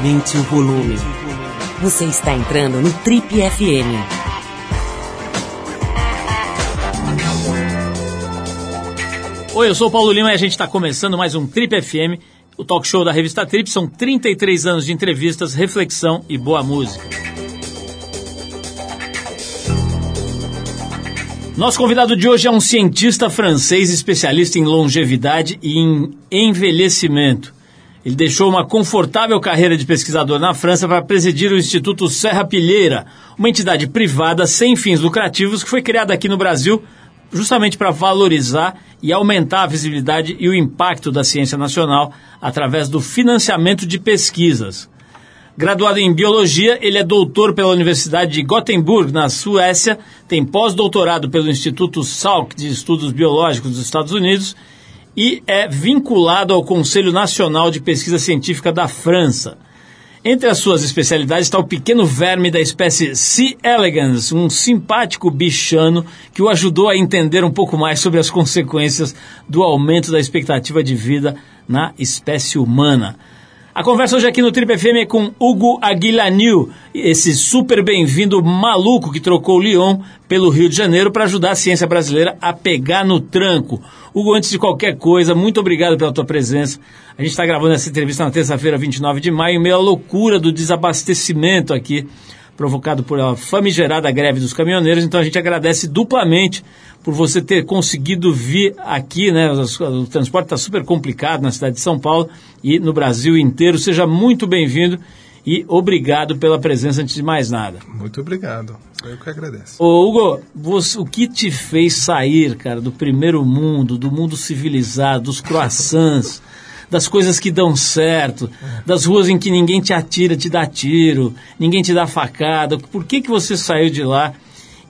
Aumente o volume. Você está entrando no Trip FM. Oi, eu sou o Paulo Lima e a gente está começando mais um Trip FM, o talk show da revista Trip. São 33 anos de entrevistas, reflexão e boa música. Nosso convidado de hoje é um cientista francês especialista em longevidade e em envelhecimento. Ele deixou uma confortável carreira de pesquisador na França para presidir o Instituto Serra Pilheira, uma entidade privada sem fins lucrativos que foi criada aqui no Brasil justamente para valorizar e aumentar a visibilidade e o impacto da ciência nacional através do financiamento de pesquisas. Graduado em biologia, ele é doutor pela Universidade de Gothenburg, na Suécia, tem pós-doutorado pelo Instituto Salk de Estudos Biológicos dos Estados Unidos e é vinculado ao Conselho Nacional de Pesquisa Científica da França. Entre as suas especialidades está o pequeno verme da espécie C. elegans, um simpático bichano que o ajudou a entender um pouco mais sobre as consequências do aumento da expectativa de vida na espécie humana. A conversa hoje aqui no Trip FM é com Hugo Aguilanil, esse super bem-vindo maluco que trocou Lyon pelo Rio de Janeiro para ajudar a ciência brasileira a pegar no tranco. Hugo, antes de qualquer coisa, muito obrigado pela tua presença. A gente está gravando essa entrevista na terça-feira, 29 de maio, em meio à loucura do desabastecimento aqui, provocado por a famigerada greve dos caminhoneiros. Então a gente agradece duplamente por você ter conseguido vir aqui, né? O, o transporte está super complicado na cidade de São Paulo e no Brasil inteiro. Seja muito bem-vindo e obrigado pela presença antes de mais nada. Muito obrigado. Eu que agradeço. Ô, Hugo, você, o que te fez sair, cara, do primeiro mundo, do mundo civilizado, dos croissants, das coisas que dão certo, das ruas em que ninguém te atira, te dá tiro, ninguém te dá facada? Por que, que você saiu de lá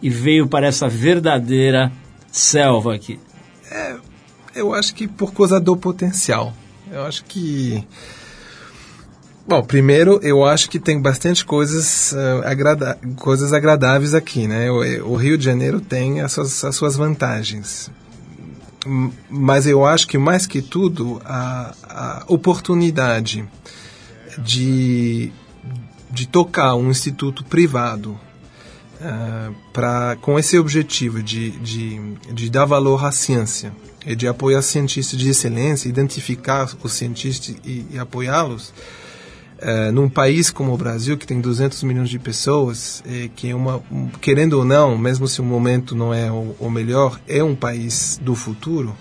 e veio para essa verdadeira selva aqui? É, eu acho que por causa do potencial. Eu acho que. Bom, primeiro, eu acho que tem bastante coisas, uh, agrada coisas agradáveis aqui, né? O, o, Rio de Janeiro tem as suas, as suas vantagens. Mas eu acho que, mais que tudo, a, a oportunidade de, de tocar um instituto privado uh, pra, com esse objetivo de, de, de dar valor à ciência e de apoiar cientistas de excelência, identificar os cientistas e, e apoiá-los, uh, num país como o Brasil, que tem 200 milhões de pessoas, que é uma, um, querendo ou não, mesmo se o momento não é o, o melhor, é um país do futuro,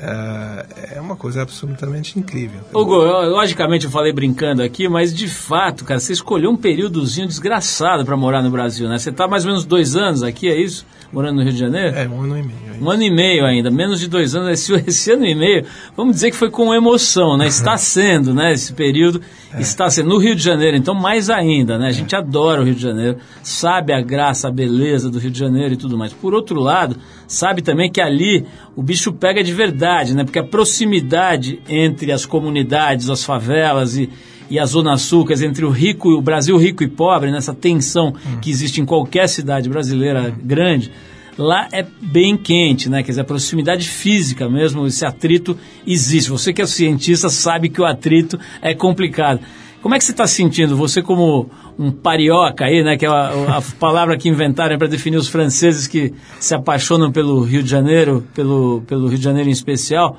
Uh, é uma coisa absolutamente incrível. Hugo, logicamente eu falei brincando aqui, mas de fato, cara, você escolheu um períodozinho desgraçado para morar no Brasil, né? Você está mais ou menos dois anos aqui, é isso? Morando no Rio de Janeiro? É, um ano e meio. É um ano e meio ainda, menos de dois anos. Esse, esse ano e meio, vamos dizer que foi com emoção, né? Está sendo, né? Esse período é. está sendo no Rio de Janeiro, então mais ainda, né? A gente é. adora o Rio de Janeiro, sabe a graça, a beleza do Rio de Janeiro e tudo mais. Por outro lado, sabe também que ali o bicho pega de verdade, né? Porque a proximidade entre as comunidades, as favelas e, e a Zona Sul, quer dizer, entre o rico e o Brasil rico e pobre, nessa tensão hum. que existe em qualquer cidade brasileira hum. grande, lá é bem quente, né? Quer dizer, a proximidade física mesmo, esse atrito existe. Você que é cientista sabe que o atrito é complicado. Como é que você está sentindo, você como um parioca aí, né, que é a, a palavra que inventaram para definir os franceses que se apaixonam pelo Rio de Janeiro, pelo, pelo Rio de Janeiro em especial.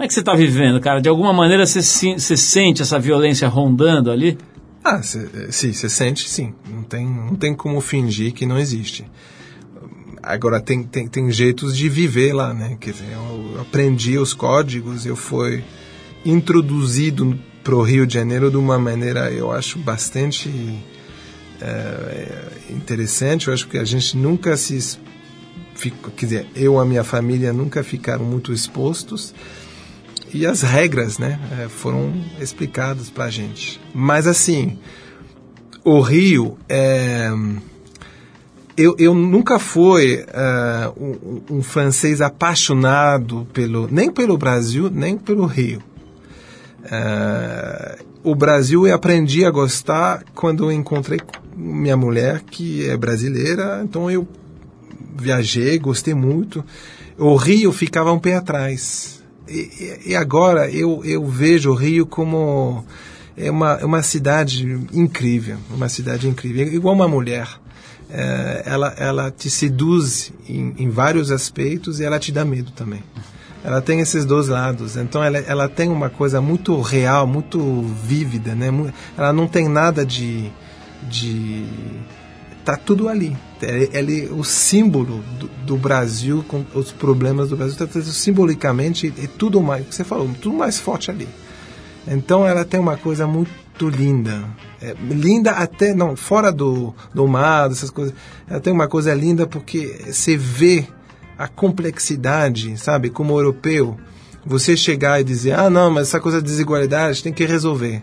Como é que você está vivendo, cara? De alguma maneira você, você sente essa violência rondando ali? Ah, cê, sim, você sente sim. Não tem, não tem como fingir que não existe. Agora, tem, tem, tem jeitos de viver lá, né? Quer dizer, eu aprendi os códigos, eu fui introduzido para o Rio de Janeiro de uma maneira, eu acho, bastante é, interessante. Eu acho que a gente nunca se. Fico, quer dizer, eu e a minha família nunca ficaram muito expostos e as regras né, é, foram explicadas para a gente. Mas assim, o Rio é, eu, eu nunca fui uh, um, um, francês apaixonado pelo nem pelo Brasil nem pelo Rio o Brasil eu aprendi a gostar quando eu encontrei minha mulher, que é brasileira, então eu viajei, gostei muito. O Rio ficava um pé atrás. E, e agora eu, eu vejo o Rio como é uma, é uma cidade incrível, uma cidade incrível. Igual uma mulher. É, ela, ela te seduz em, em vários aspectos e ela te dá medo também. Ela tem esses dois lados. Então ela, ela tem uma coisa muito real, muito vívida, né? Ela não tem nada de de tá tudo ali. Ele, ele o símbolo do, do, Brasil com os problemas do Brasil, tá, simbolicamente é tudo mais, você falou, tudo mais forte ali. Então ela tem uma coisa muito linda. É, linda até, não, fora do, do mar, dessas coisas. Ela tem uma coisa linda porque você vê a complexidade, sabe? Como europeu, você chegar e dizer, ah, não, mas essa coisa de desigualdade tem que resolver.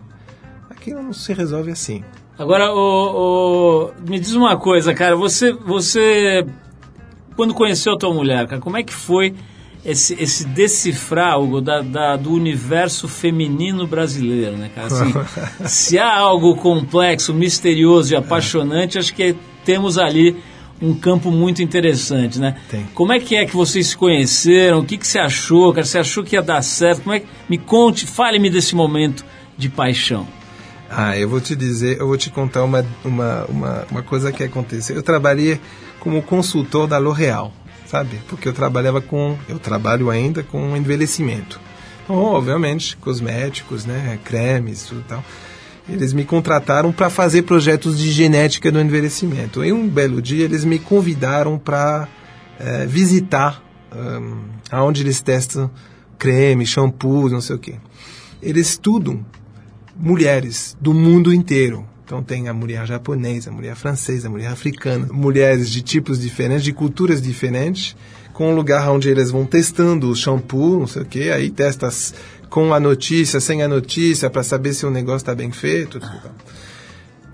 Aquilo não se resolve assim. Agora, me diz uma coisa, cara. Você, você, quando conheceu a tua mulher, cara, como é que foi esse, esse decifrar, Hugo, da, da, do universo feminino brasileiro, né, cara? Assim, se há algo complexo, misterioso e apaixonante, acho que temos ali um campo muito interessante, né? Tem. Como é que é que vocês se conheceram? O que, que você achou, cara? Você achou que ia dar certo? Como é que... Me conte, fale-me desse momento de paixão. Ah, eu vou te dizer, eu vou te contar uma, uma, uma, uma coisa que aconteceu. Eu trabalhei como consultor da L'Oréal, sabe? Porque eu trabalhava com, eu trabalho ainda com envelhecimento. Então, obviamente, cosméticos, né, cremes, tudo tal. Eles me contrataram para fazer projetos de genética do envelhecimento. E um belo dia eles me convidaram para é, visitar um, aonde eles testam creme, shampoo, não sei o quê. Eles estudam mulheres do mundo inteiro. Então tem a mulher japonesa, a mulher francesa, a mulher africana, mulheres de tipos diferentes, de culturas diferentes, com um lugar onde eles vão testando o shampoo, não sei o que, aí testa com a notícia, sem a notícia, para saber se o negócio está bem feito. Tudo.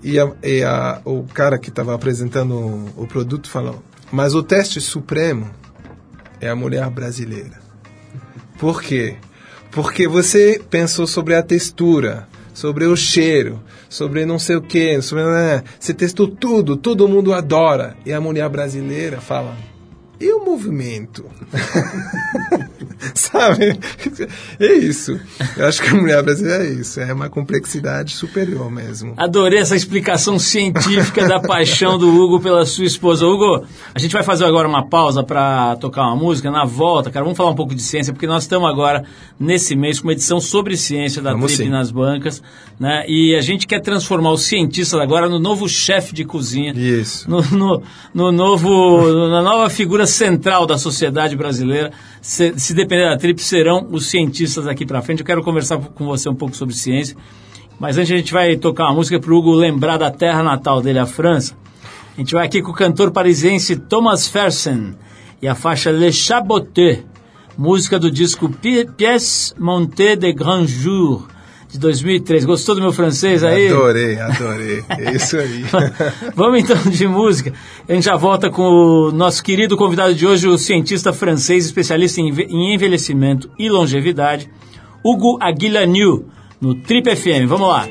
E, a, e a, o cara que estava apresentando o, o produto falou, mas o teste supremo é a mulher brasileira. Por quê? Porque você pensou sobre a textura, sobre o cheiro, sobre não sei o que, sobre... Né? Você testou tudo, todo mundo adora. E a mulher brasileira fala, e o movimento? Sabe? É isso. Eu acho que a mulher brasileira é isso. É uma complexidade superior mesmo. Adorei essa explicação científica da paixão do Hugo pela sua esposa. Hugo, a gente vai fazer agora uma pausa para tocar uma música. Na volta, cara, vamos falar um pouco de ciência, porque nós estamos agora, nesse mês, com uma edição sobre ciência da vamos Trip sim. nas bancas. Né? E a gente quer transformar os cientistas agora no novo chefe de cozinha. Isso. No, no, no novo, na nova figura central da sociedade brasileira. Se, se depender da Trip, serão os cientistas aqui para frente. Eu quero conversar com você um pouco sobre ciência. Mas antes a gente vai tocar uma música para o Hugo lembrar da terra natal dele, a França. A gente vai aqui com o cantor parisiense Thomas Fersen e a faixa Le Chaboté, música do disco Pièce Montée de Grand Jour, de 2003. Gostou do meu francês aí? Adorei, adorei. É isso aí. Vamos então de música. A gente já volta com o nosso querido convidado de hoje, o cientista francês especialista em envelhecimento e longevidade, Hugo Aguilaniu, no Trip FM. Vamos lá.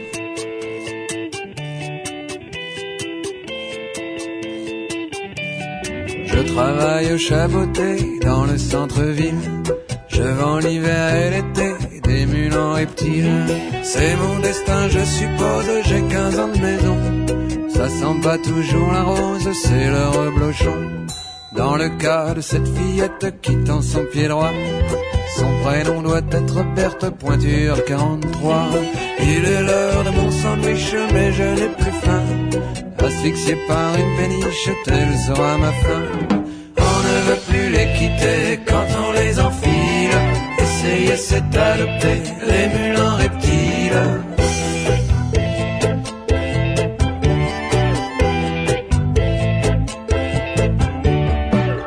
Je travaille au Chaboté, dans le centre-ville. Je vends l'hiver et l'été C'est mon destin, je suppose, j'ai 15 ans de maison. Ça sent pas toujours la rose, c'est le reblochon. Dans le cas de cette fillette qui tend son pied droit, son prénom doit être Berthe Pointure 43. Il est l'heure de mon sandwich, mais je n'ai plus faim. Asphyxié par une péniche, telle sera ma fin. On ne veut plus les quitter quand on les enfile. Essayer c'est adopter les mules en reptiles.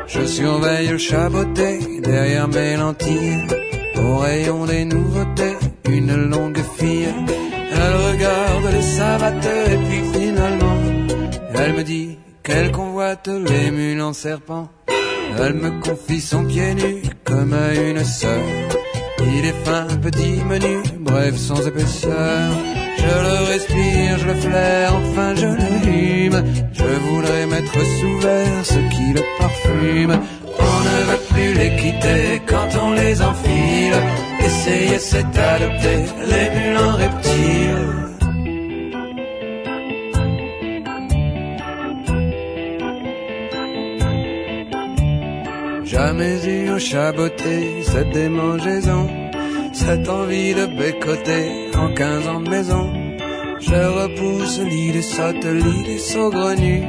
Je surveille le chaboté derrière mes lentilles. Au rayon des nouveautés, une longue fille. Elle regarde les savates et puis finalement, elle me dit qu'elle convoite les en serpent. Elle me confie son pied nu comme à une sœur. Il est fin, petit, menu, bref, sans épaisseur. Je le respire, je le flaire, enfin je le hume. Je voudrais mettre sous verre ce qui le parfume. On ne veut plus les quitter quand on les enfile. Essayer c'est adopter les mules en reptiles. Jamais eu un chaboté, cette démangeaison, cette envie de bécoter en quinze ans de maison. Je repousse l'idée sotte, l'idée saugrenue,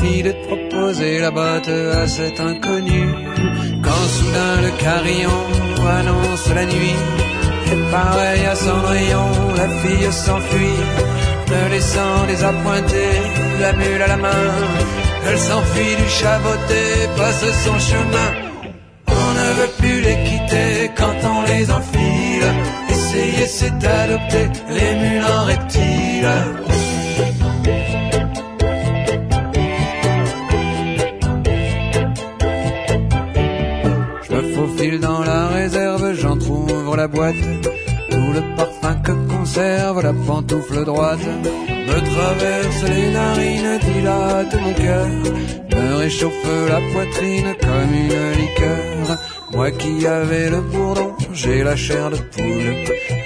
l'idée de proposer la botte à cet inconnu. Quand soudain le carillon annonce la nuit, et pareil à Cendrillon, la fille s'enfuit, me laissant désappointé, la mule à la main. Elle s'enfuit du chaboté, passe son chemin. On ne veut plus les quitter quand on les enfile. Essayer c'est adopter les mules en reptiles. Je me faufile dans la réserve, j'en trouve la boîte. Tout le parfum que conserve la pantoufle droite me traverse les narines, dilate mon cœur, me réchauffe la poitrine comme une liqueur. Moi qui avais le bourdon, j'ai la chair de poule,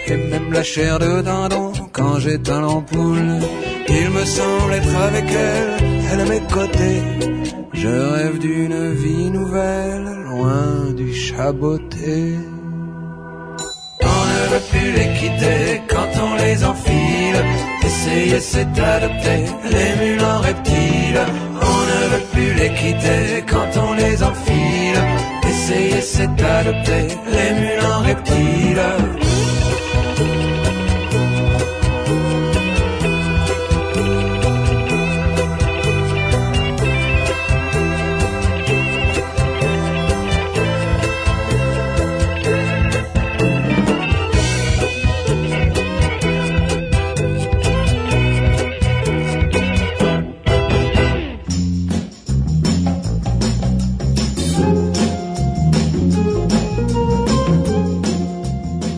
et même la chair de dindon quand j'éteins l'ampoule. Il me semble être avec elle, elle à mes côtés. Je rêve d'une vie nouvelle, loin du chaboté. On ne veut plus les quitter quand on les enfile. Essayer c'est adopter les mules en reptiles. On ne veut plus les quitter quand on les enfile. Essayer c'est adopter les mules reptiles.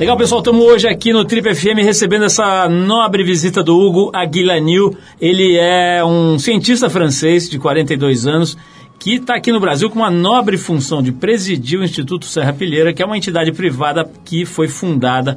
Legal, pessoal, estamos hoje aqui no Trip FM recebendo essa nobre visita do Hugo Aguilanil. Ele é um cientista francês de 42 anos que está aqui no Brasil com uma nobre função de presidir o Instituto Serra Pilheira, que é uma entidade privada que foi fundada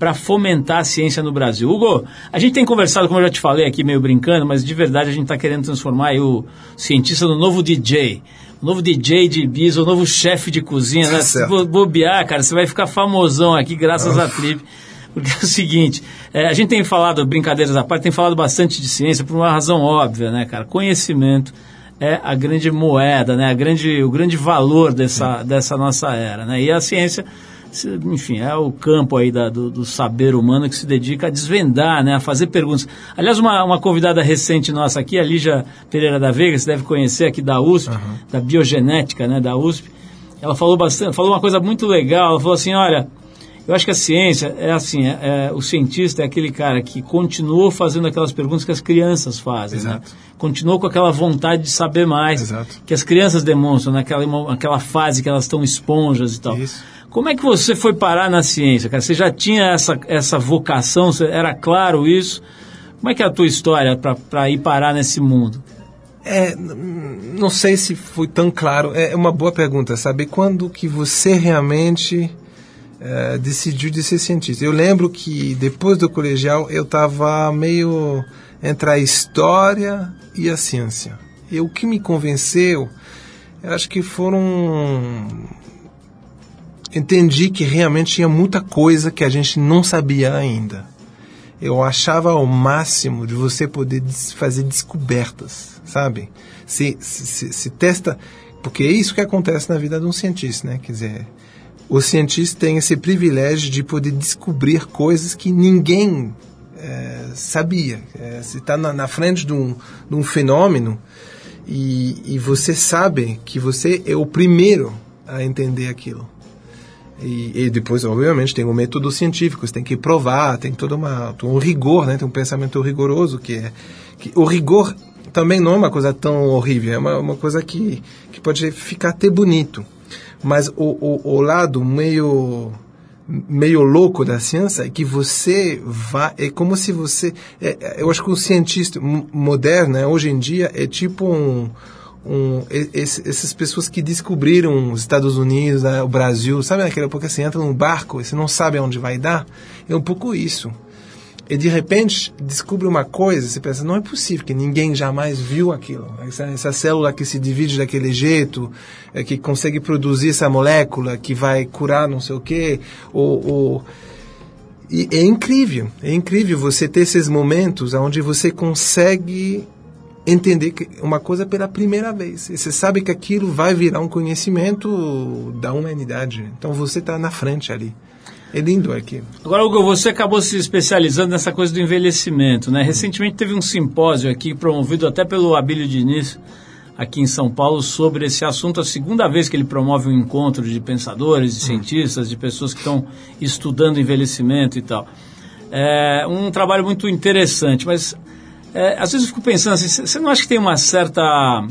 para fomentar a ciência no Brasil. Hugo, a gente tem conversado, como eu já te falei aqui, meio brincando, mas de verdade a gente está querendo transformar o cientista no novo DJ. O novo DJ de bis, o novo chefe de cozinha, né? Se bobear, cara, você vai ficar famosão aqui graças à Trip. Porque é o seguinte, é, a gente tem falado, brincadeiras à parte, tem falado bastante de ciência por uma razão óbvia, né, cara? Conhecimento é a grande moeda, né? A grande, o grande valor dessa, dessa nossa era, né? E a ciência enfim, é o campo aí da, do, do, saber humano que se dedica a desvendar, né, a fazer perguntas. Aliás, uma, uma convidada recente nossa aqui, a Lígia Pereira da Veiga, você deve conhecer aqui da USP, uhum. da biogenética, né, da USP, ela falou bastante, falou uma coisa muito legal, ela falou assim, olha, eu acho que a ciência é assim, é, é, o cientista é aquele cara que continuou fazendo aquelas perguntas que as crianças fazem, né? continuou com aquela vontade de saber mais, Exato. que as crianças demonstram naquela aquela fase que elas estão esponjas e tal. Isso. Como é que você foi parar na ciência, cara? Você já tinha essa, essa vocação, era claro isso? Como é que é a tua história para ir parar nesse mundo? É, não sei se foi tão claro. É uma boa pergunta, sabe? Quando que você realmente é, decidiu de ser cientista? Eu lembro que depois do colegial eu estava meio entre a história e a ciência. E o que me convenceu, eu acho que foram entendi que realmente tinha muita coisa que a gente não sabia ainda. Eu achava o máximo de você poder fazer descobertas, sabe? Se, se, se testa, porque é isso que acontece na vida de um cientista, né? Quer dizer, o cientista tem esse privilégio de poder descobrir coisas que ninguém é, sabia. É, você está na, na, frente de um, de um fenômeno e, e você sabe que você é o primeiro a entender aquilo. E, e, depois, obviamente, tem o método científico, você tem que provar, tem todo uma, um rigor, né? tem um pensamento rigoroso que é. Que, o rigor também não é uma coisa tão horrível, é uma, uma coisa que, que pode ficar até bonito. Mas o, o, o lado meio meio louco da ciência é que você vai é como se você é, é eu acho que o cientista moderno né, hoje em dia é tipo um um, esse, essas pessoas que descobriram os Estados Unidos, né, o Brasil, sabe naquela época você entra num barco e você não sabe aonde vai dar? É um pouco isso. e de repente descobre uma coisa, você pensa, não é possível que ninguém jamais viu aquilo. Essa, essa célula que se divide daquele jeito, é, que consegue produzir essa molécula que vai curar não sei o quê, ou, ou e é incrível, é incrível você ter esses momentos onde você consegue entender uma coisa pela primeira vez. E você sabe que aquilo vai virar um conhecimento da humanidade. Então você está na frente ali. É lindo aqui. Agora, Hugo, você acabou se especializando nessa coisa do envelhecimento, né? Recentemente teve um simpósio aqui, promovido até pelo Abílio Diniz, aqui em São Paulo, sobre esse assunto. A segunda vez que ele promove um encontro de pensadores, de cientistas, de pessoas que estão estudando envelhecimento e tal. É um trabalho muito interessante, mas é, às vezes eu fico pensando assim, você não acha que tem uma certa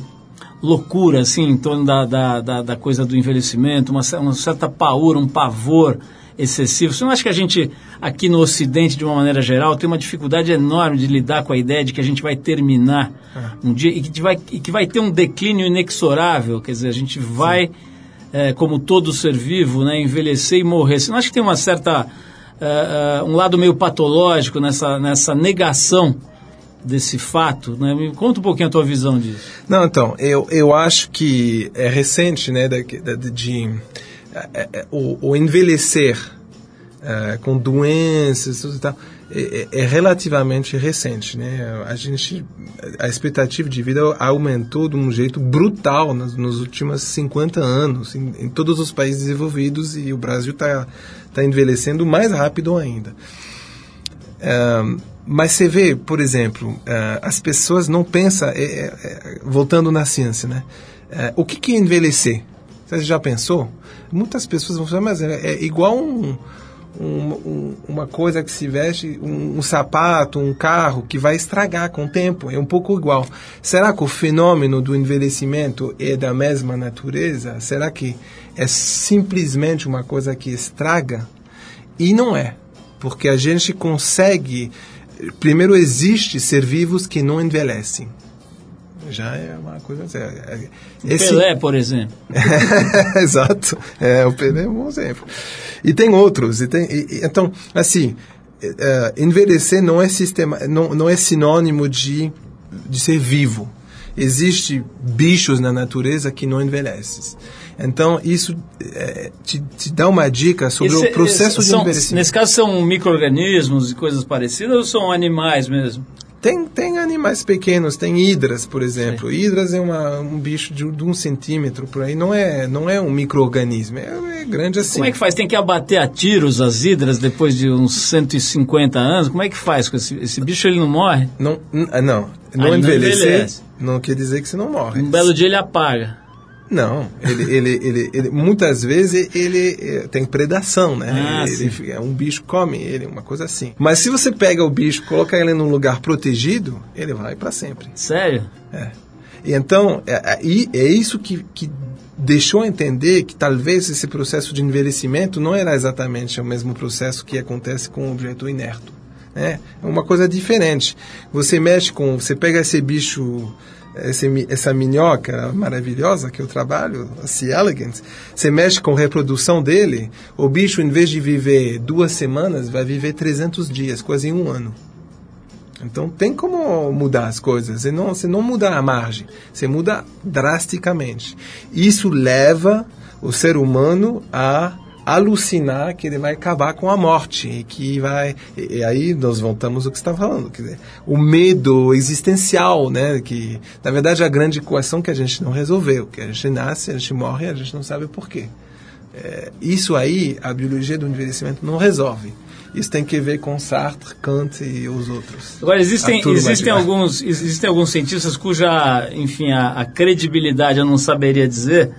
loucura, assim, em torno da, da, da, da coisa do envelhecimento, uma, uma certa paura, um pavor excessivo. Você não acha que a gente, aqui no Ocidente, de uma maneira geral, tem uma dificuldade enorme de lidar com a ideia de que a gente vai terminar é. um dia e que, vai, e que vai ter um declínio inexorável? Quer dizer, a gente vai, é, como todo ser vivo, né, envelhecer e morrer. Você não acha que tem uma certa. É, é um lado meio patológico nessa, nessa negação desse fato, né? Me conta um pouquinho a tua visão disso. Não, então, eu, eu acho que é recente, né, de, de, de é, é, o, o, envelhecer é, com doenças e tal é, é, relativamente recente, né? A gente, a expectativa de vida aumentou de um jeito brutal nos, nos últimos 50 anos em, em, todos os países desenvolvidos e o Brasil está tá envelhecendo mais rápido ainda. Mas você vê, por exemplo, as pessoas não pensam, voltando na ciência, né? o que, que é envelhecer? Você já pensou? Muitas pessoas vão falar, mas é, é igual um, um, um, uma coisa que se veste, um, um, sapato, um carro que vai estragar com o tempo. É um pouco igual. Será que o fenômeno do envelhecimento é da mesma natureza? Será que é simplesmente uma coisa que estraga? E não é. Porque a gente consegue. Primeiro, existe ser vivos que não envelhecem já é uma coisa séria. É, esse... Pelé, por exemplo. Exato. É, o Pelé é um bom exemplo. E tem outros. E tem, e, então, assim, uh, envelhecer não é, sistema, não, não é sinônimo de, de ser vivo. Existem bichos na natureza que não envelhecem. Então, isso é, te, te, dá uma dica sobre Esse, o processo de são, envelhecimento. Nesse caso, são micro-organismos e coisas parecidas ou são animais mesmo? Tem, tem animais pequenos, tem hidras, por exemplo. Sim. Hidras é uma, um bicho de, de, um centímetro por aí, não é, não é um microorganismo, é, é, grande assim. Como é que faz? Tem que abater a tiros as hidras depois de uns 150 anos? Como é que faz com esse, esse bicho? Ele não morre? Não, não, não, ah, envelhecer, não envelhece. Não quer dizer que você não morre. Um belo dia ele apaga. Não, ele, ele, ele, ele, muitas vezes ele, ele tem predação, né? Ah, ele, é um bicho come ele, uma coisa assim. Mas se você pega o bicho, coloca ele num lugar protegido, ele vai para sempre. Sério? É. E então, é, é, é isso que, que deixou entender que talvez esse processo de envelhecimento não era exatamente o mesmo processo que acontece com um objeto inerto. Né? É uma coisa diferente. Você mexe com, você pega esse bicho esse, essa minhoca maravilhosa que eu trabalho, a C. elegans, você mexe com a reprodução dele, o bicho, em vez de viver duas semanas, vai viver 300 dias, quase um ano. Então tem como mudar as coisas. Você não, você não muda a margem, você muda drasticamente. Isso leva o ser humano a alucinar que ele vai acabar com a morte e que vai e, e aí nós voltamos ao que está falando quer dizer, o medo existencial né que na verdade é a grande equação que a gente não resolveu que a gente nasce a gente morre a gente não sabe por quê é, isso aí a biologia do envelhecimento não resolve. Isso tem que ver com Sartre, Kant e os outros. Agora, existem, existem, alguns, existem alguns cientistas cuja, enfim, a, a credibilidade eu não saberia dizer,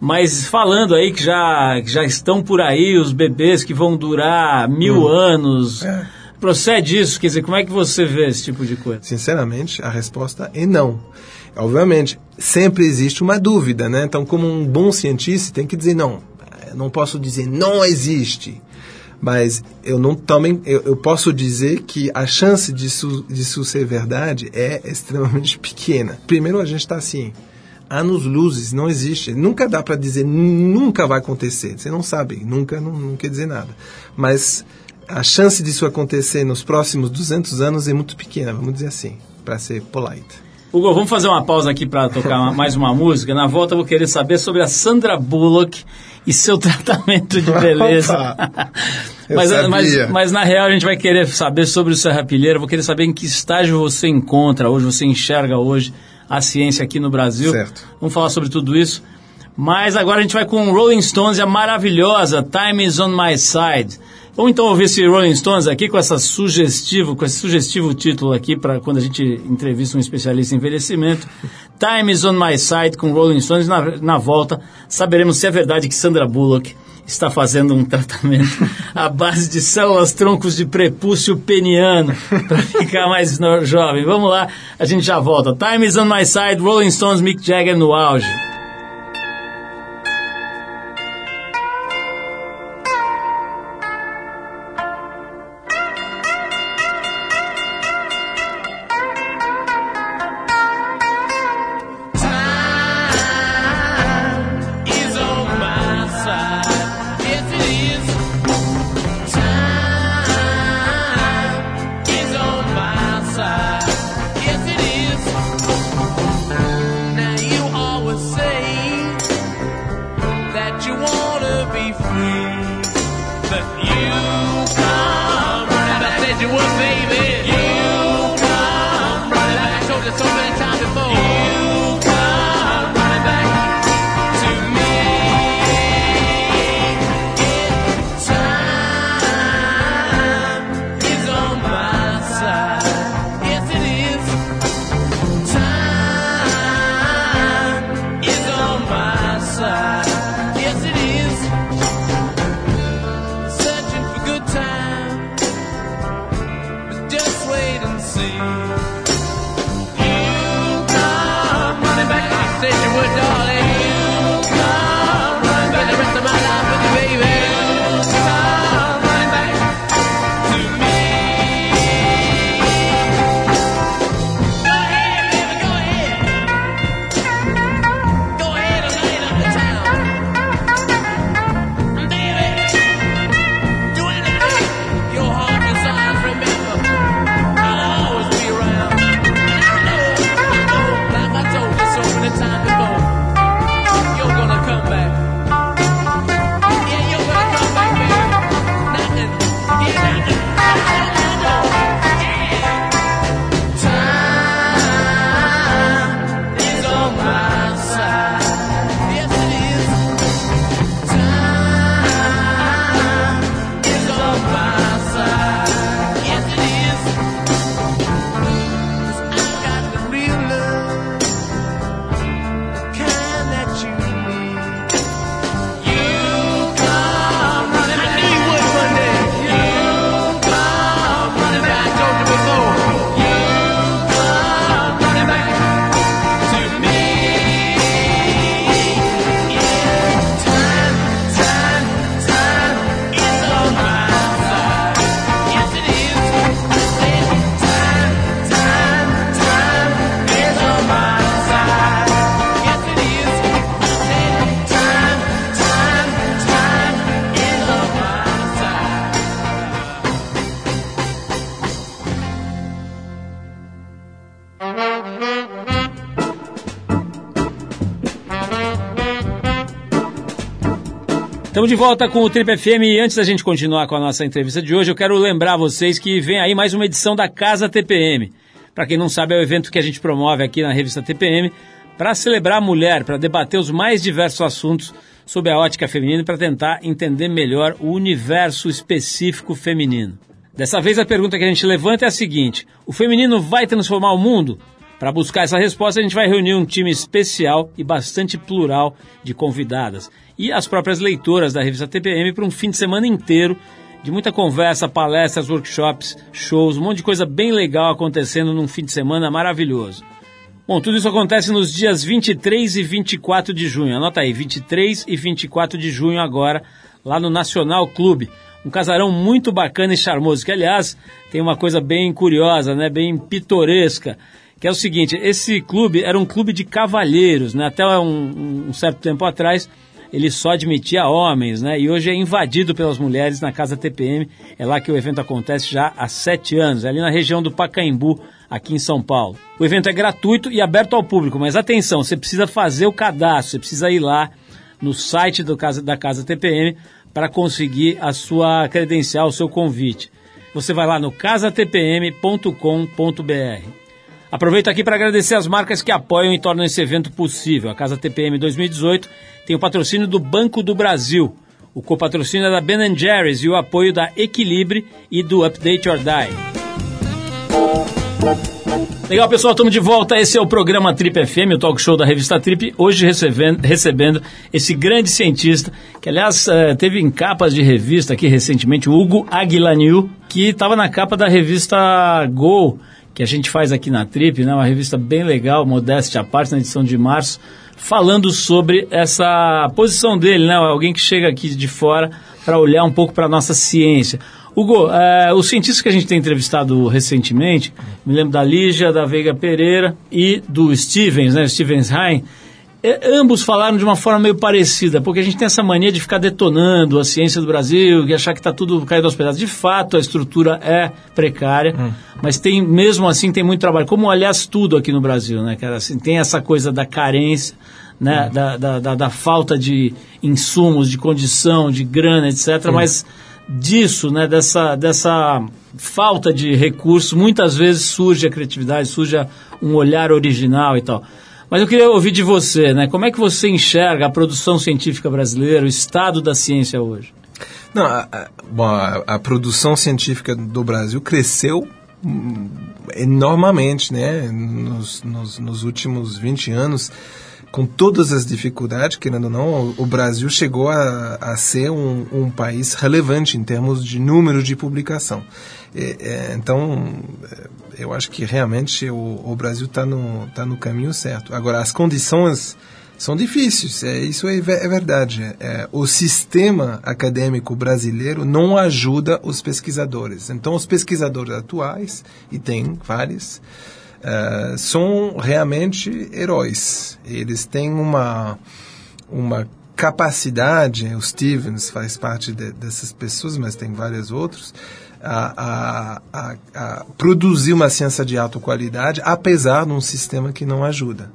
mas falando aí que já, que já estão por aí os bebês que vão durar mil hum. anos. É. Procede isso? Quer dizer, como é que você vê esse tipo de coisa? Sinceramente, a resposta é não. Obviamente, sempre existe uma dúvida, né? Então, como um bom cientista, tem que dizer não. Eu não posso dizer não existe. Mas eu não também eu, eu posso dizer que a chance disso, disso ser verdade é extremamente pequena. Primeiro, a gente está assim anos luzes, não existe. Nunca dá para dizer, nunca vai acontecer. Você não sabe, nunca não, não quer dizer nada. Mas a chance disso acontecer nos próximos 200 anos é muito pequena, vamos dizer assim, para ser polite. Hugo, vamos fazer uma pausa aqui para tocar mais uma música. Na volta eu vou querer saber sobre a Sandra Bullock e seu tratamento de beleza. mas, mas, mas, na real a gente vai querer saber sobre o Serrapilheiro, vou querer saber em que estágio você encontra hoje, você enxerga hoje a ciência aqui no Brasil. Certo. Vamos falar sobre tudo isso. Mas agora a gente vai com Rolling Stones a maravilhosa Time is on my side. Vamos então ouvir esse Rolling Stones aqui com essa sugestivo, com esse sugestivo título aqui para quando a gente entrevista um especialista em envelhecimento. Time is on my side com Rolling Stones. Na, na volta saberemos se é verdade que Sandra Bullock está fazendo um tratamento à base de células troncos de prepúcio peniano para ficar mais jovem. Vamos lá, a gente já volta. Time is on my side, Rolling Stones, Mick Jagger no auge. Estamos de volta com o Trip FM e antes da gente continuar com a nossa entrevista de hoje, eu quero lembrar vocês que vem aí mais uma edição da Casa TPM. Para quem não sabe, é o evento que a gente promove aqui na revista TPM para celebrar a mulher, para debater os mais diversos assuntos sobre a ótica feminina e para tentar entender melhor o universo específico feminino. Dessa vez a pergunta que a gente levanta é a seguinte: o feminino vai transformar o mundo? Para buscar essa resposta, a gente vai reunir um time especial e bastante plural de convidadas e as próprias leitoras da revista TPM para um fim de semana inteiro de muita conversa, palestras, workshops, shows, um monte de coisa bem legal acontecendo num fim de semana maravilhoso. Bom, tudo isso acontece nos dias 23 e 24 de junho. Anota aí, 23 e 24 de junho agora, lá no Nacional Clube. Um casarão muito bacana e charmoso, que aliás tem uma coisa bem curiosa, né, bem pitoresca que é o seguinte, esse clube era um clube de cavalheiros, né? Até um, um certo tempo atrás ele só admitia homens, né? E hoje é invadido pelas mulheres na Casa TPM. É lá que o evento acontece já há sete anos, ali na região do Pacaembu, aqui em São Paulo. O evento é gratuito e aberto ao público, mas atenção, você precisa fazer o cadastro, você precisa ir lá no site casa, da Casa TPM para conseguir a sua credencial, o seu convite. Você vai lá no casatpm.com.br. Aproveito aqui para agradecer as marcas que apoiam e tornam esse evento possível. A Casa TPM 2018 tem o patrocínio do Banco do Brasil, o copatrocínio é da Ben Jerry's e o apoio da Equilibre e do Update or Die. Legal, pessoal, estamos de volta. Esse é o programa Trip FM, o talk show da revista Trip. Hoje recebendo, recebendo esse grande cientista, que aliás uh, teve em capas de revista aqui recentemente, o Hugo Aguilanil, que estava na capa da revista Go, que a gente faz aqui na Trip, né? uma revista bem legal, modéstia à parte, na edição de março, falando sobre essa posição dele, né? alguém que chega aqui de fora para olhar um pouco para a nossa ciência. Hugo, é, os cientistas que a gente tem entrevistado recentemente, me lembro da Lígia, da Veiga Pereira e do Stevens, né, Stevens Hein, é, ambos falaram de uma forma meio parecida, porque a gente tem essa mania de ficar detonando a ciência do Brasil, e achar que está tudo caído aos pedaços. De fato, a estrutura é precária, hum. mas tem mesmo assim tem muito trabalho, como aliás tudo aqui no Brasil, né, cara? Assim, tem essa coisa da carência, né, hum. da, da, da, da, falta de insumos, de condição, de grana, etc. Hum. Mas disso, né, dessa, dessa falta de recursos, muitas vezes surge a criatividade, surge um olhar original e tal. Mas eu queria ouvir de você, né? Como é que você enxerga a produção científica brasileira, o estado da ciência hoje? Não, a, a, bom, a, a produção científica do Brasil cresceu hum, enormemente, né? Nos, nos, nos últimos 20 anos com todas as dificuldades, querendo ou não, o Brasil chegou a, a ser um, um, país relevante em termos de número de publicação. E, é, então, é, eu acho que realmente o, o Brasil está no, tá no caminho certo. Agora, as condições são difíceis, é, isso é, é verdade. É, o sistema acadêmico brasileiro não ajuda os pesquisadores. Então, os pesquisadores atuais, e tem vários, uh, são realmente heróis. Eles têm uma, uma capacidade, o Stevens faz parte de, dessas pessoas, mas tem vários outros, a, a, a, produzir uma ciência de alta qualidade, apesar de um sistema que não ajuda.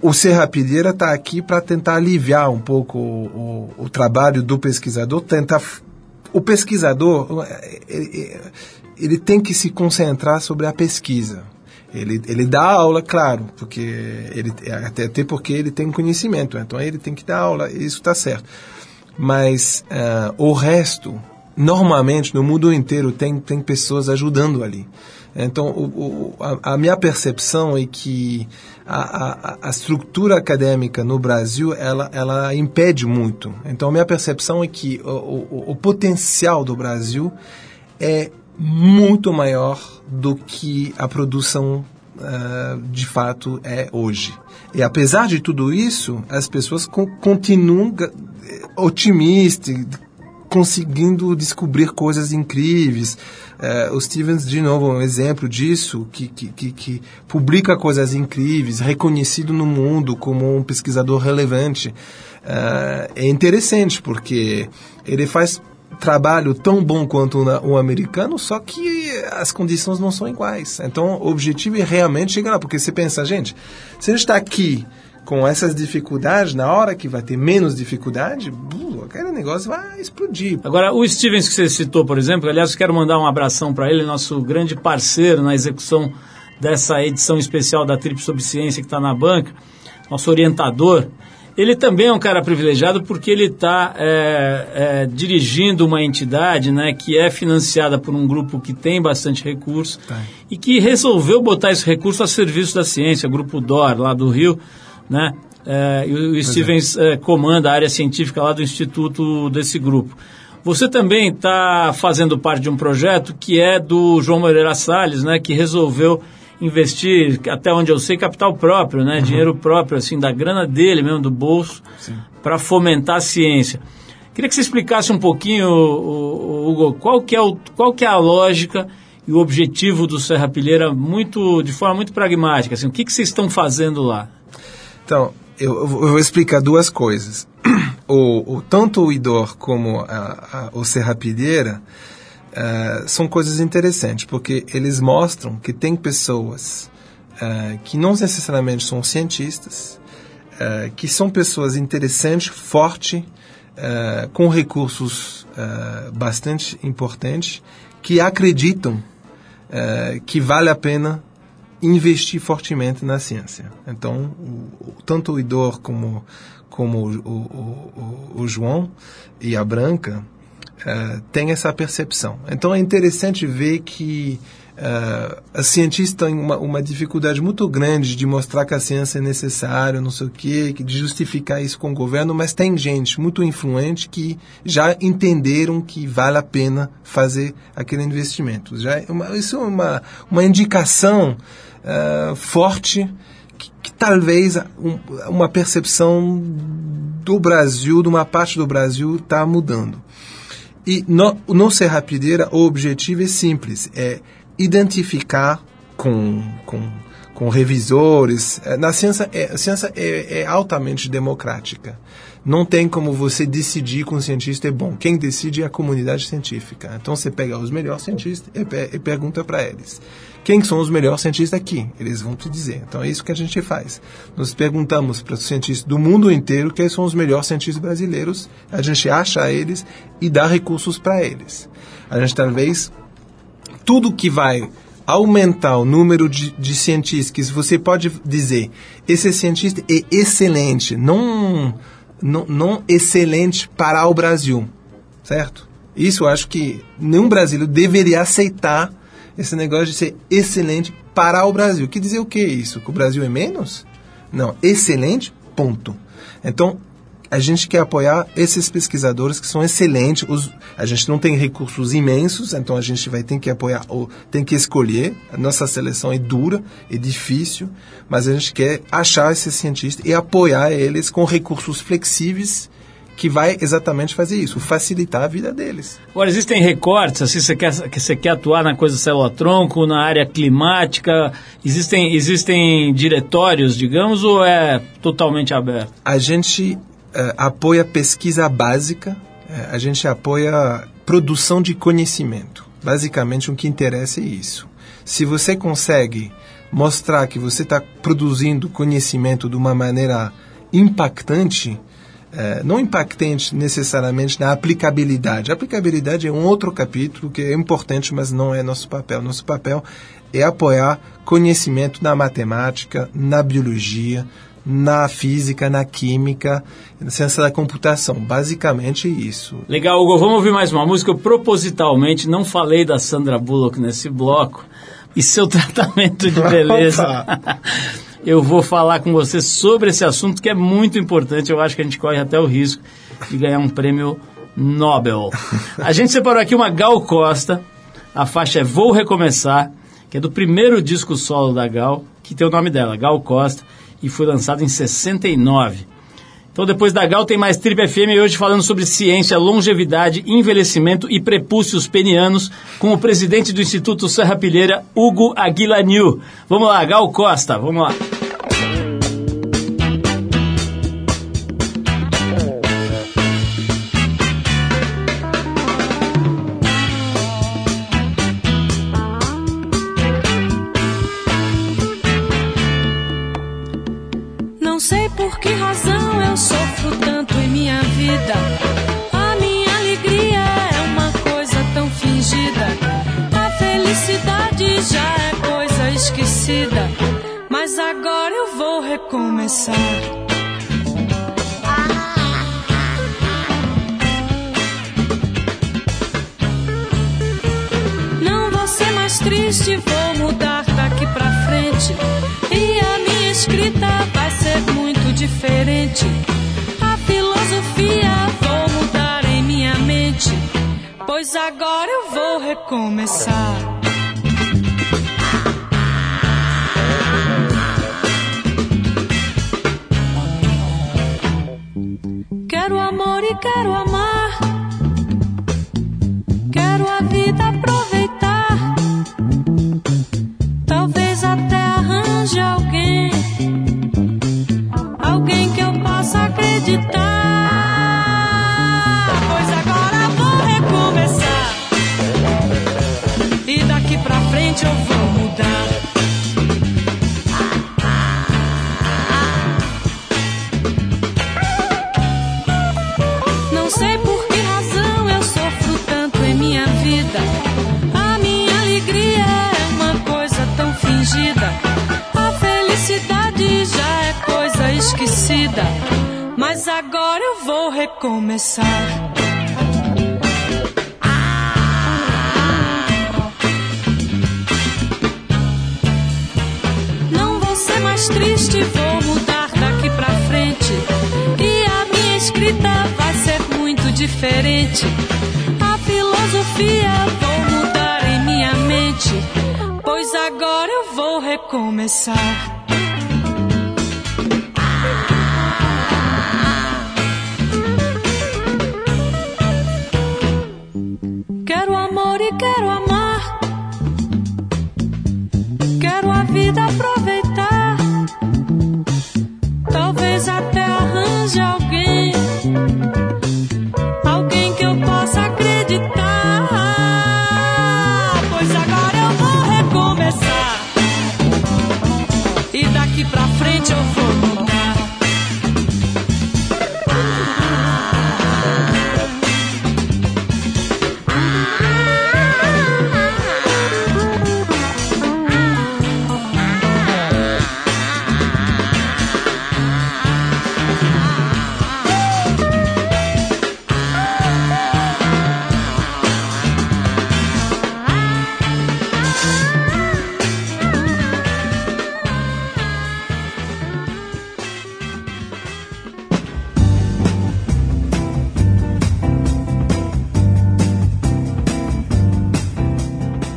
O Serrapilheira está aqui para tentar aliviar um pouco o, o, o, trabalho do pesquisador, tentar o pesquisador ele, ele tem que se concentrar sobre a pesquisa. Ele, ele dá aula, claro, porque ele até, até porque ele tem conhecimento, então ele tem que dar aula, isso está certo. Mas uh, o resto, normalmente no mundo inteiro tem, tem pessoas ajudando ali. Então, o, o, a, a, minha percepção é que a, a, a, estrutura acadêmica no Brasil, ela, ela impede muito. Então, a minha percepção é que o, o, o potencial do Brasil é muito maior do que a produção uh, de fato é hoje. E apesar de tudo isso, as pessoas co continuam otimistas, conseguindo descobrir coisas incríveis. Uh, o Stevens, de novo, é um exemplo disso, que, que, que, que, publica coisas incríveis, reconhecido no mundo como um pesquisador relevante. Uh, é interessante, porque ele faz trabalho tão bom quanto o americano, só que as condições não são iguais. Então, o objetivo é realmente chegar lá, porque você pensa, gente, se a gente está aqui com essas dificuldades, na hora que vai ter menos dificuldade, aquele negócio vai explodir. Agora, o Stevens que você citou, por exemplo, aliás, quero mandar um abração para ele, nosso grande parceiro na execução dessa edição especial da Trip sobre Ciência que está na banca, nosso orientador. Ele também é um cara privilegiado porque ele está é, é, dirigindo uma entidade né, que é financiada por um grupo que tem bastante recurso tá. e que resolveu botar esse recurso a serviço da ciência, o Grupo DOR, lá do Rio. Né? É, e o, o Stevens é. comanda a área científica lá do instituto desse grupo. Você também está fazendo parte de um projeto que é do João Moreira Salles, né, que resolveu investir, até onde eu sei, capital próprio, né? Uhum. Dinheiro próprio, assim, da grana dele mesmo, do bolso, para fomentar a ciência. Queria que você explicasse um pouquinho, Hugo, qual que é, o, qual que é a lógica e o objetivo do Serra Pilheira muito, de forma muito pragmática. Assim, o que, que vocês estão fazendo lá? Então, eu, eu vou explicar duas coisas. o, o, tanto o IDOR como a, a, o Serrapilheira uh, são coisas interessantes, porque eles mostram que tem pessoas uh, que não necessariamente são cientistas, uh, que são pessoas interessantes, fortes, com recursos bastante importantes, que acreditam que vale a pena investir fortemente na ciência. Então, o, tanto o IDOR como como o, o, o, o João e a Branca uh, têm essa percepção. Então é interessante ver que uh, a cientista tem uma, uma, dificuldade muito grande de mostrar que a ciência é necessária, não sei o quê, de justificar isso com o governo, mas tem gente muito influente que já entenderam que vale a pena fazer aquele investimento. Já é uma, isso é uma, uma indicação uh, forte que talvez um, uma percepção do Brasil, de uma parte do Brasil, está mudando. E no, no Serrapideira, o objetivo é simples, é identificar com, com, com revisores. É, na ciência, é, a ciência é, é altamente democrática. Não tem como você decidir com um cientista é bom. Quem decide é a comunidade científica. Então você pega os melhores cientistas e, e pergunta para eles quem são os melhores cientistas aqui. Eles vão te dizer. Então é isso que a gente faz. Nós perguntamos para os cientistas do mundo inteiro quem são os melhores cientistas brasileiros. A gente acha eles e dá recursos para eles. A gente talvez tudo que vai aumentar o número de, de cientistas que você pode dizer esse cientista é excelente, não, não, não excelente para o Brasil, certo? Isso eu acho que nenhum brasileiro deveria aceitar esse negócio de ser excelente para o Brasil. Quer dizer o que isso? Que o Brasil é menos? Não, excelente, ponto. Então, a gente quer apoiar esses pesquisadores que são excelentes. Os, a gente não tem recursos imensos, então a gente vai ter que apoiar, ou tem que escolher. A nossa seleção é dura, é difícil, mas a gente quer achar esses cientistas e apoiar eles com recursos flexíveis que vai exatamente fazer isso, facilitar a vida deles. Agora, existem recortes, assim, você quer, você quer atuar na coisa célula-tronco, na área climática, existem, existem diretórios, digamos, ou é totalmente aberto? A gente uh, apoia pesquisa básica, uh, a gente apoia produção de conhecimento. Basicamente, o que interessa é isso. Se você consegue mostrar que você está produzindo conhecimento de uma maneira impactante, é, não impactante necessariamente na aplicabilidade. A aplicabilidade é um outro capítulo que é importante, mas não é nosso papel. Nosso papel é apoiar conhecimento na matemática, na biologia, na física, na química, na ciência da computação. Basicamente isso. Legal, Hugo. Vamos ouvir mais uma música. Eu propositalmente não falei da Sandra Bullock nesse bloco e seu tratamento de beleza. Eu vou falar com você sobre esse assunto que é muito importante. Eu acho que a gente corre até o risco de ganhar um prêmio Nobel. A gente separou aqui uma Gal Costa. A faixa é Vou Recomeçar, que é do primeiro disco solo da Gal, que tem o nome dela, Gal Costa, e foi lançado em 69. Então, depois da Gal, tem mais Trip FM hoje falando sobre ciência, longevidade, envelhecimento e prepúcios penianos com o presidente do Instituto Serra Pilheira, Hugo Aguilanil. Vamos lá, Gal Costa, vamos lá. Recomeçar. Não vou ser mais triste, vou mudar daqui pra frente. E a minha escrita vai ser muito diferente. A filosofia vou mudar em minha mente. Pois agora eu vou recomeçar. Quero sei por que razão eu sofro tanto em minha vida. A minha alegria é uma coisa tão fingida. A felicidade já é coisa esquecida. Mas agora eu vou recomeçar. mais triste vou mudar daqui pra frente. E a minha escrita vai ser diferente. A filosofia vou mudar em minha mente. Pois agora eu vou recomeçar. Quero amor e quero amar.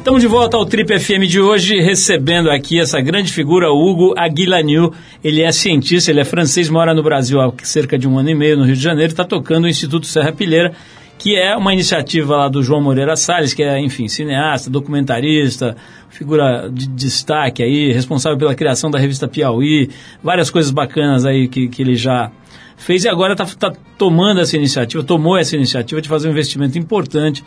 Estamos de volta ao Trip FM de hoje, recebendo aqui essa grande figura, Hugo Aguilanil. Ele é cientista, ele é francês, mora no Brasil há cerca de um ano e meio, no Rio de Janeiro, está tocando o Instituto Serra Pilheira, que é uma iniciativa lá do João Moreira Salles, que é, enfim, cineasta, documentarista, figura de destaque aí, responsável pela criação da revista Piauí, várias coisas bacanas aí que, que ele já fez e agora está tá tomando essa iniciativa, tomou essa iniciativa de fazer um investimento importante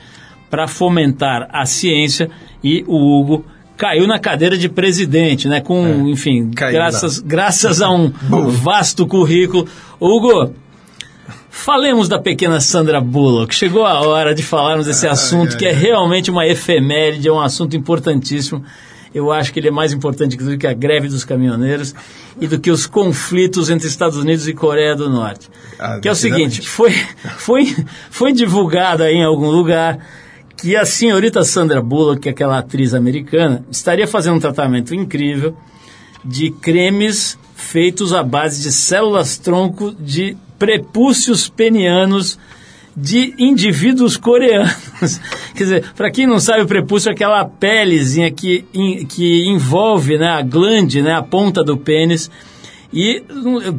para fomentar a ciência e o Hugo caiu na cadeira de presidente, né? Com, enfim, caiu graças, graças a um vasto currículo. Hugo, falemos da pequena Sandra Bullock. Chegou a hora de falarmos desse assunto que é realmente uma efeméride, é um assunto importantíssimo. Eu acho que ele é mais importante do que a greve dos caminhoneiros e do que os conflitos entre Estados Unidos e Coreia do Norte. Ah, que é o seguinte, foi, foi, foi divulgado aí em algum lugar que a senhorita Sandra Bullock, é aquela atriz americana, estaria fazendo um tratamento incrível de cremes feitos à base de células-tronco de prepúcios penianos de indivíduos coreanos. Quer dizer, para quem não sabe, o prepúcio é aquela pelezinha que, que envolve né, a glande, né, a ponta do pênis. E,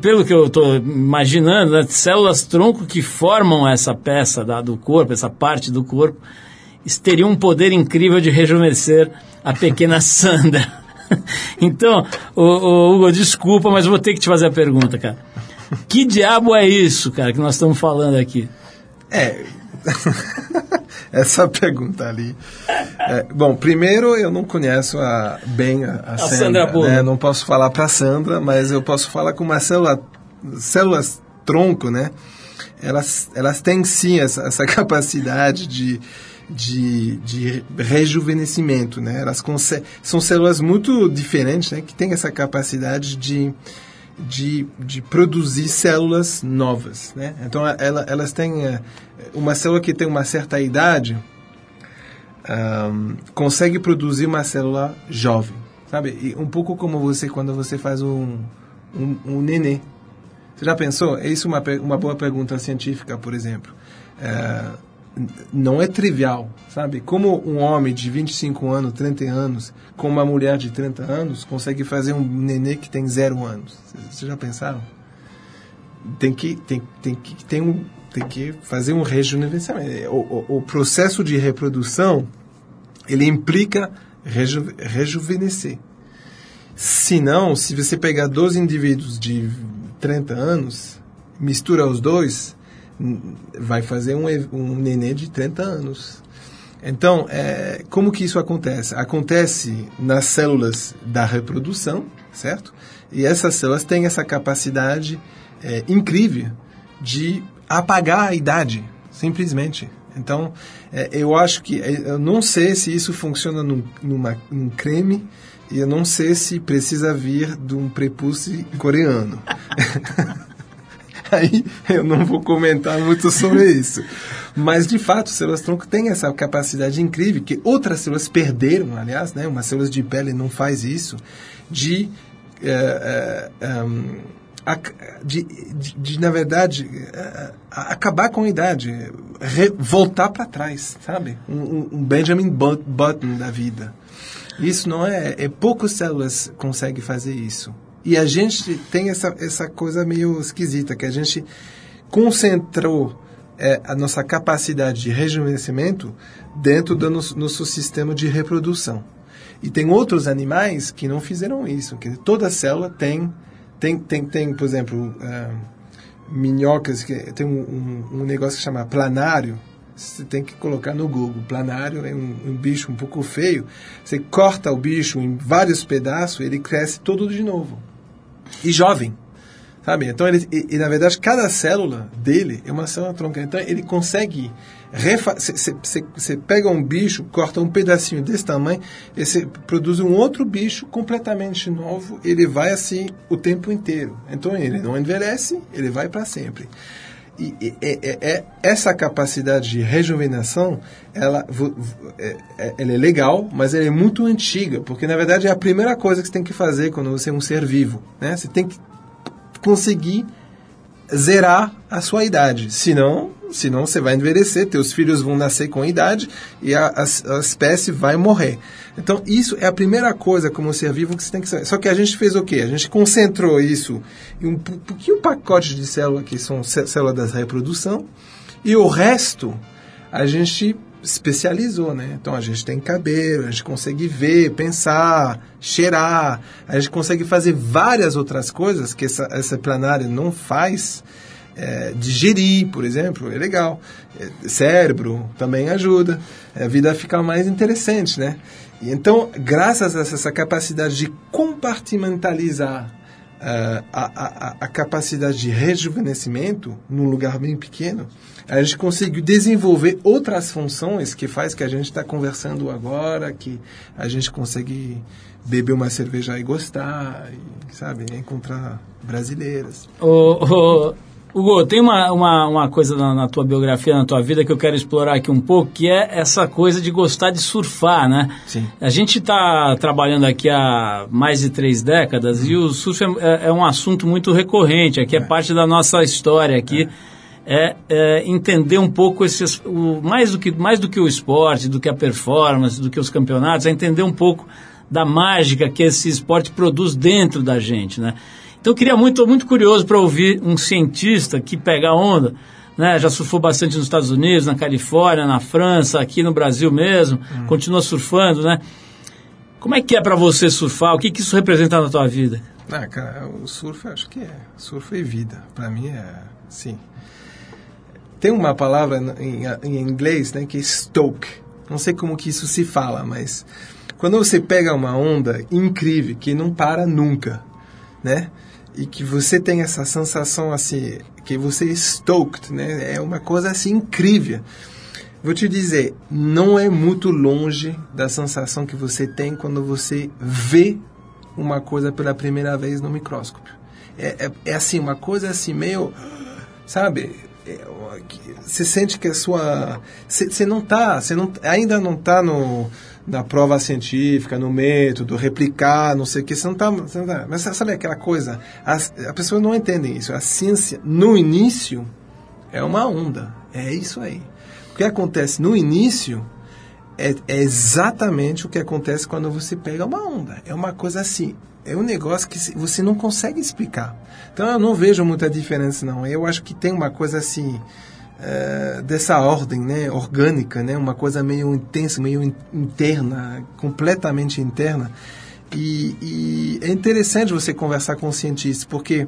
pelo que eu estou imaginando, né, células-tronco que formam essa peça da- do corpo, essa parte do corpo, teria um poder incrível de rejuvenescer a pequena Sandra. Então, ô, ô, Hugo, desculpa, mas vou ter que te fazer a pergunta, cara. Que diabo é isso, cara, que nós estamos falando aqui? É. Essa pergunta ali. É, bom, primeiro eu não conheço a, bem a, a Sandra Sandra. Bullock. né? Não posso falar para Sandra, mas eu posso falar com uma célula, células tronco, né? Elas, elas têm sim essa, essa capacidade de, de, de rejuvenescimento, né? Elas são células muito diferentes, né? Que têm essa capacidade de de, de produzir células novas, né? Então ela, elas têm eh, uma célula que tem uma certa idade ahm, consegue produzir uma célula jovem, sabe? E um pouco como você quando você faz um um, um nenê. Você já pensou? É isso uma pe- uma boa pergunta científica, por exemplo. N- não é trivial, sabe? Como um homem de 25 anos, 30 anos, com uma mulher de 30 anos, consegue fazer um nenê que tem zero anos. Vocês já pensaram? Tem que, tem, tem que, tem um, tem que fazer um rejuvenescimento. O, o, o processo de reprodução, ele implica reju, rejuvenescer. Se não, se você pegar dois indivíduos de 30 anos, mistura os dois, vai fazer um, um nenê de 30 anos. Então, é, como que isso acontece? Acontece nas células da reprodução, certo? E essas células têm essa capacidade é, incrível de apagar a idade, simplesmente. Então, é, eu acho que, é, eu não sei se isso funciona num, numa, num creme, e eu não sei se precisa vir de um prepúcio coreano. Aí eu não vou comentar muito sobre isso. Mas, de fato, células tronco têm essa capacidade incrível, que outras células perderam, aliás, né? Uma célula de pele não faz isso, de, eh, eh, um, de, de, de, na verdade, uh, acabar com a idade, re, voltar para trás, sabe? Um, um Benjamin Button da vida. Isso não é, é poucas células conseguem fazer isso. E a gente tem essa, essa coisa meio esquisita, que a gente concentrou é, a nossa capacidade de rejuvenescimento dentro do nosso, nosso, sistema de reprodução. E tem outros animais que não fizeram isso. Que toda célula tem, tem, tem, tem por exemplo, uh, minhocas, que tem um, um, um negócio que chama planário, você tem que colocar no Google. Planário é um, um, bicho um pouco feio. Você corta o bicho em vários pedaços, ele cresce todo de novo e jovem. Sabe? Então, ele, e, e, na verdade, cada célula dele é uma célula tronca. Então, ele consegue. Você pega um bicho, corta um pedacinho desse tamanho, e você produz um outro bicho completamente novo, ele vai assim o tempo inteiro. Então, ele não envelhece, ele vai para sempre. E, e, é, é, essa capacidade de rejuvenação, ela, é, é, ela é legal, mas ela é muito antiga, porque na verdade é a primeira coisa que você tem que fazer quando você é um ser vivo. Né? Você tem que conseguir zerar a sua idade, senão, senão você vai envelhecer, teus filhos vão nascer com idade e a, a, a espécie vai morrer. Então, isso é a primeira coisa como ser vivo que você tem que saber. Só que a gente fez o quê? A gente concentrou isso em um pouquinho pacote de células que são células da reprodução e o resto a gente especializou, né? Então a gente tem cabelo, a gente consegue ver, pensar, cheirar, a gente consegue fazer várias outras coisas que essa, essa planária não faz. É, digerir, por exemplo, é legal. É, cérebro também ajuda. A vida fica mais interessante, né? então, graças a essa capacidade de compartimentalizar a, a, a, capacidade de rejuvenescimento num lugar bem pequeno, a gente conseguiu desenvolver outras funções que faz que a gente está conversando agora, que a gente consegue beber uma cerveja e gostar, e, sabe, encontrar brasileiras. Oh, oh Hugo, tem uma, uma, uma coisa na, na, tua biografia, na tua vida, que eu quero explorar aqui um pouco, que é essa coisa de gostar de surfar, né? Sim. A gente está trabalhando aqui há mais de três décadas hum. e o surf é, é, é, um assunto muito recorrente, aqui é, é parte da nossa história aqui. É. é, entender um pouco esses, o, mais, do que, mais do que o esporte, do que a performance, do que os campeonatos, é entender um pouco da mágica que esse esporte produz dentro da gente, né? Então eu queria muito, muito curioso para ouvir um cientista que pega onda, né? Já surfou bastante nos Estados Unidos, na Califórnia, na França, aqui no Brasil mesmo, hum. continua surfando, né? Como é que é para você surfar? O que, que isso representa na tua vida? Ah, cara, o surf acho que é. Surf é vida. Para mim é, sim. Tem uma palavra em, em inglês, né, que é stoke. Não sei como que isso se fala, mas quando você pega uma onda incrível que não para nunca, né? E que você tem essa sensação assim, que você é stoked, né? É uma coisa assim incrível. Vou te dizer, não é muito longe da sensação que você tem quando você vê uma coisa pela primeira vez no microscópio. É, é, é assim, uma coisa assim meio, sabe? É, você sente que a sua, você não tá, você não, ainda não está no na prova científica, no método, replicar, não sei o que, você não está... Tá, mas sabe aquela coisa? As, a pessoa não entende isso. A ciência, no início, é uma onda. É isso aí. O que acontece no início é, é exatamente o que acontece quando você pega uma onda. É uma coisa assim, é um negócio que você não consegue explicar. Então eu não vejo muita diferença não. Eu acho que tem uma coisa assim é, dessa ordem, né, orgânica, né, uma coisa meio intensa, meio interna, completamente interna. E, e é interessante você conversar com o cientista, porque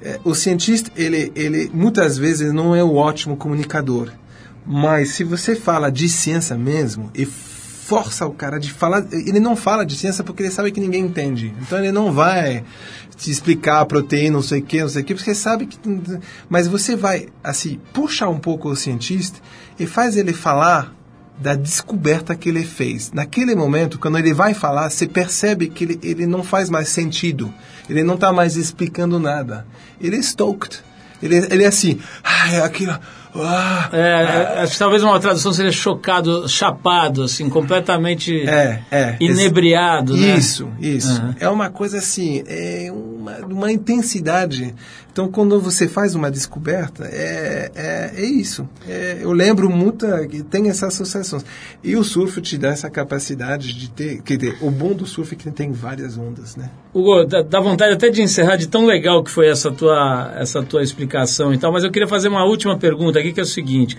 é, o cientista, ele, ele muitas vezes não é o ótimo comunicador. Mas se você fala de ciência mesmo e força o cara de falar. Ele não fala de ciência porque ele sabe que ninguém entende. Então ele não vai te explicar a proteína, não sei o que, não sei o que, porque sabe que. Mas você vai, assim, puxar um pouco o cientista e faz ele falar da descoberta que ele fez. Naquele momento, quando ele vai falar, você percebe que ele, ele não faz mais sentido. Ele não está mais explicando nada. Ele é stoked. Ele, ele é assim, ah, é aquilo. Ah, É, acho que talvez uma tradução seria chocado, chapado, assim, completamente É, é. inebriado, né? Isso, isso. Aham. É uma coisa assim, é uma, uma intensidade. Então, quando você faz uma descoberta, é, é, é isso. É, eu lembro muito que tem essas associações. E o surf te dá essa capacidade de ter. Quer dizer, o bom do surf é que tem várias ondas, né? Hugo, dá, dá vontade até de encerrar de tão legal que foi essa tua, essa tua explicação e tal, mas eu queria fazer uma última pergunta aqui, que é o seguinte.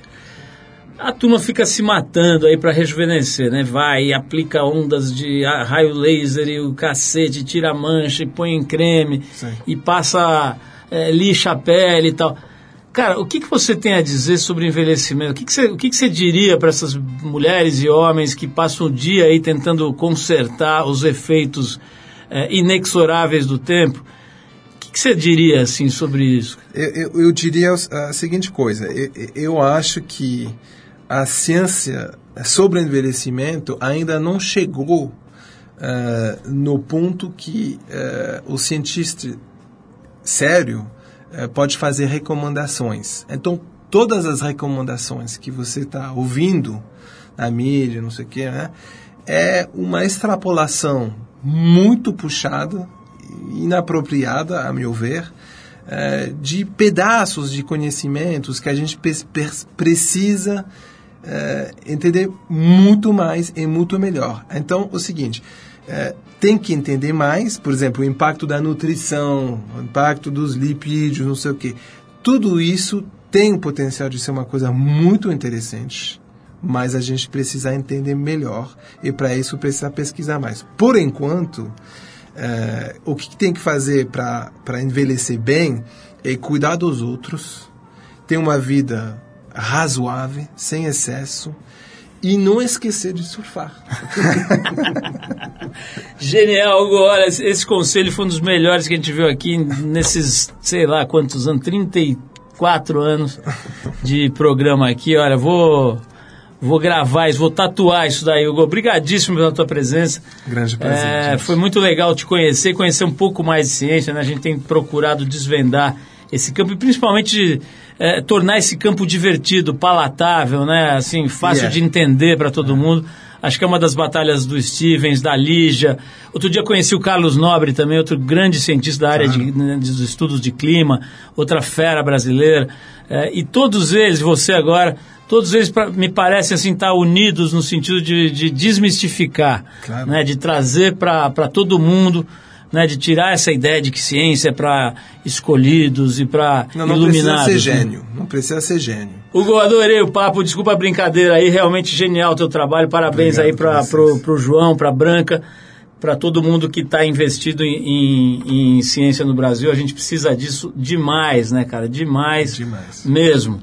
A turma fica se matando aí para rejuvenescer, né? Vai e aplica ondas de raio laser e o cacete, tira a mancha e põe em creme Sim. e passa, é, lixa a pele e tal. Cara, o que, que você tem a dizer sobre envelhecimento? O que, que, você, o que, que você diria para essas mulheres e homens que passam o dia aí tentando consertar os efeitos é, inexoráveis do tempo? O que, que você diria assim sobre isso? Eu, eu, eu diria a seguinte coisa: eu, eu acho que a ciência sobre envelhecimento ainda não chegou eh, no ponto que eh, o cientista sério eh, pode fazer recomendações. Então, todas as recomendações que você está ouvindo na mídia, não sei o quê, né, é uma extrapolação muito puxada, inapropriada, a meu ver, de pedaços de conhecimentos que a gente precisa eh, entender muito mais e muito melhor. Então, o seguinte, eh, tem que entender mais, por exemplo, o impacto da nutrição, o impacto dos lipídios, não sei o quê. Tudo isso tem o potencial de ser uma coisa muito interessante, mas a gente precisa entender melhor e para isso precisa pesquisar mais. Por enquanto, eh, o que tem que fazer para envelhecer bem é cuidar dos outros, ter uma vida razoável, sem excesso e não esquecer de surfar. Genial, Hugo. Olha, esse- conselho foi um dos melhores que a gente viu aqui nesses, sei lá quantos anos, 34 anos de programa aqui. Olha, vou, vou gravar isso, vou tatuar isso daí, Hugo. Obrigadíssimo pela tua presença. Grande prazer. É, foi muito legal te conhecer, conhecer um pouco mais de ciência, né? A gente tem procurado desvendar esse campo e principalmente é, tornar esse campo divertido, palatável, né? Assim, fácil Yeah. de entender para todo mundo. Acho que é uma das batalhas do Stevens, da Lígia. Outro dia conheci o Carlos Nobre também, outro grande cientista da área de, né, dos estudos de clima, outra fera brasileira. É, e todos eles, você agora, todos eles pra- me parecem assim estar unidos no sentido de, de desmistificar, Claro. né, de trazer para todo mundo, né, de tirar essa ideia de que ciência é para escolhidos e para Não, não precisa iluminados. ser né? gênio. Não precisa ser gênio. Hugo, adorei o papo, desculpa a brincadeira aí, realmente genial o teu trabalho, parabéns Obrigado aí para pro João, para Branca, para todo mundo que está investido em, em- em ciência no Brasil, a gente precisa disso demais, né, cara, demais, Demais. mesmo.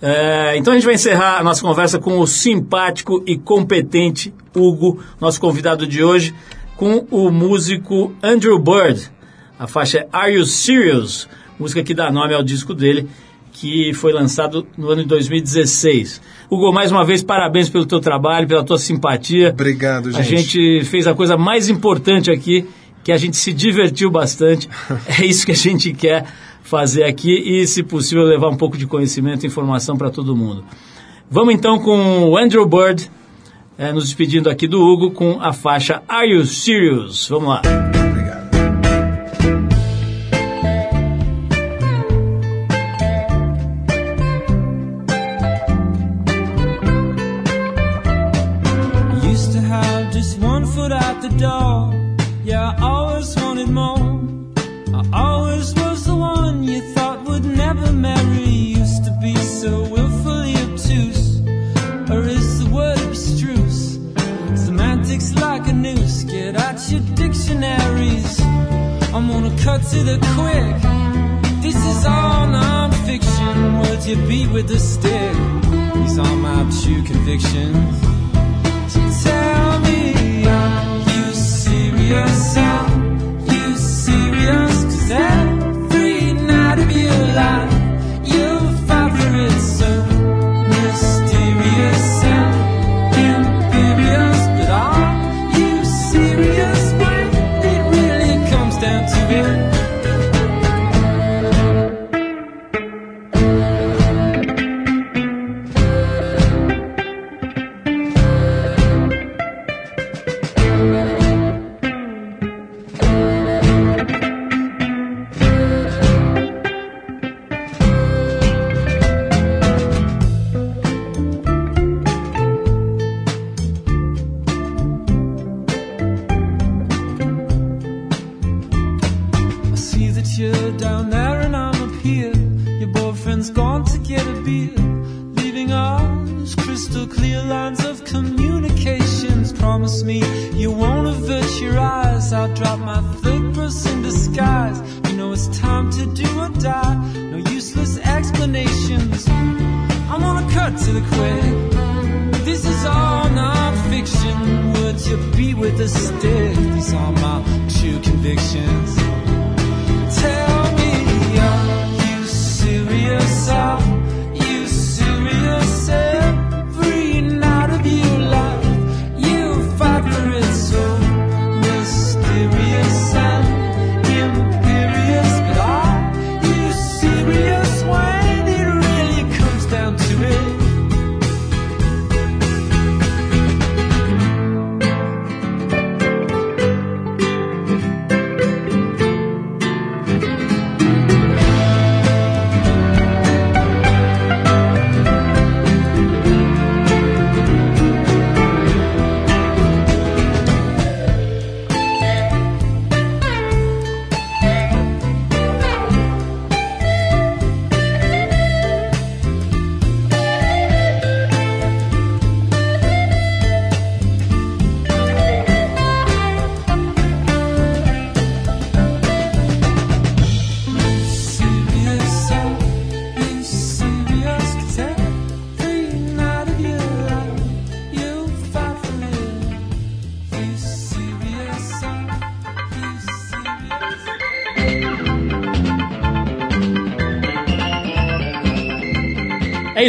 É, então a gente vai encerrar a nossa conversa com o simpático e competente Hugo, nosso convidado de hoje, com o músico Andrew Bird. A faixa é Are You Serious? Música que dá nome ao disco dele, que foi lançado no ano de 2016. Hugo, mais uma vez, parabéns pelo teu trabalho, pela tua simpatia. Obrigado, A gente. gente fez a coisa mais importante aqui, que a gente se divertiu bastante. é isso que a gente quer fazer aqui e, se possível, levar um pouco de conhecimento e informação para todo mundo. Vamos então com o Andrew Bird, eh, nos despedindo aqui do Hugo com a faixa Are You Serious? Vamos lá. I'm gonna cut to the quick. This is all non-fiction. Would you beat with a stick? These are my true convictions. So tell me, are you serious? Are you serious? Cause every night of your life,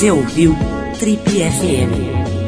Você ouviu Trip FM.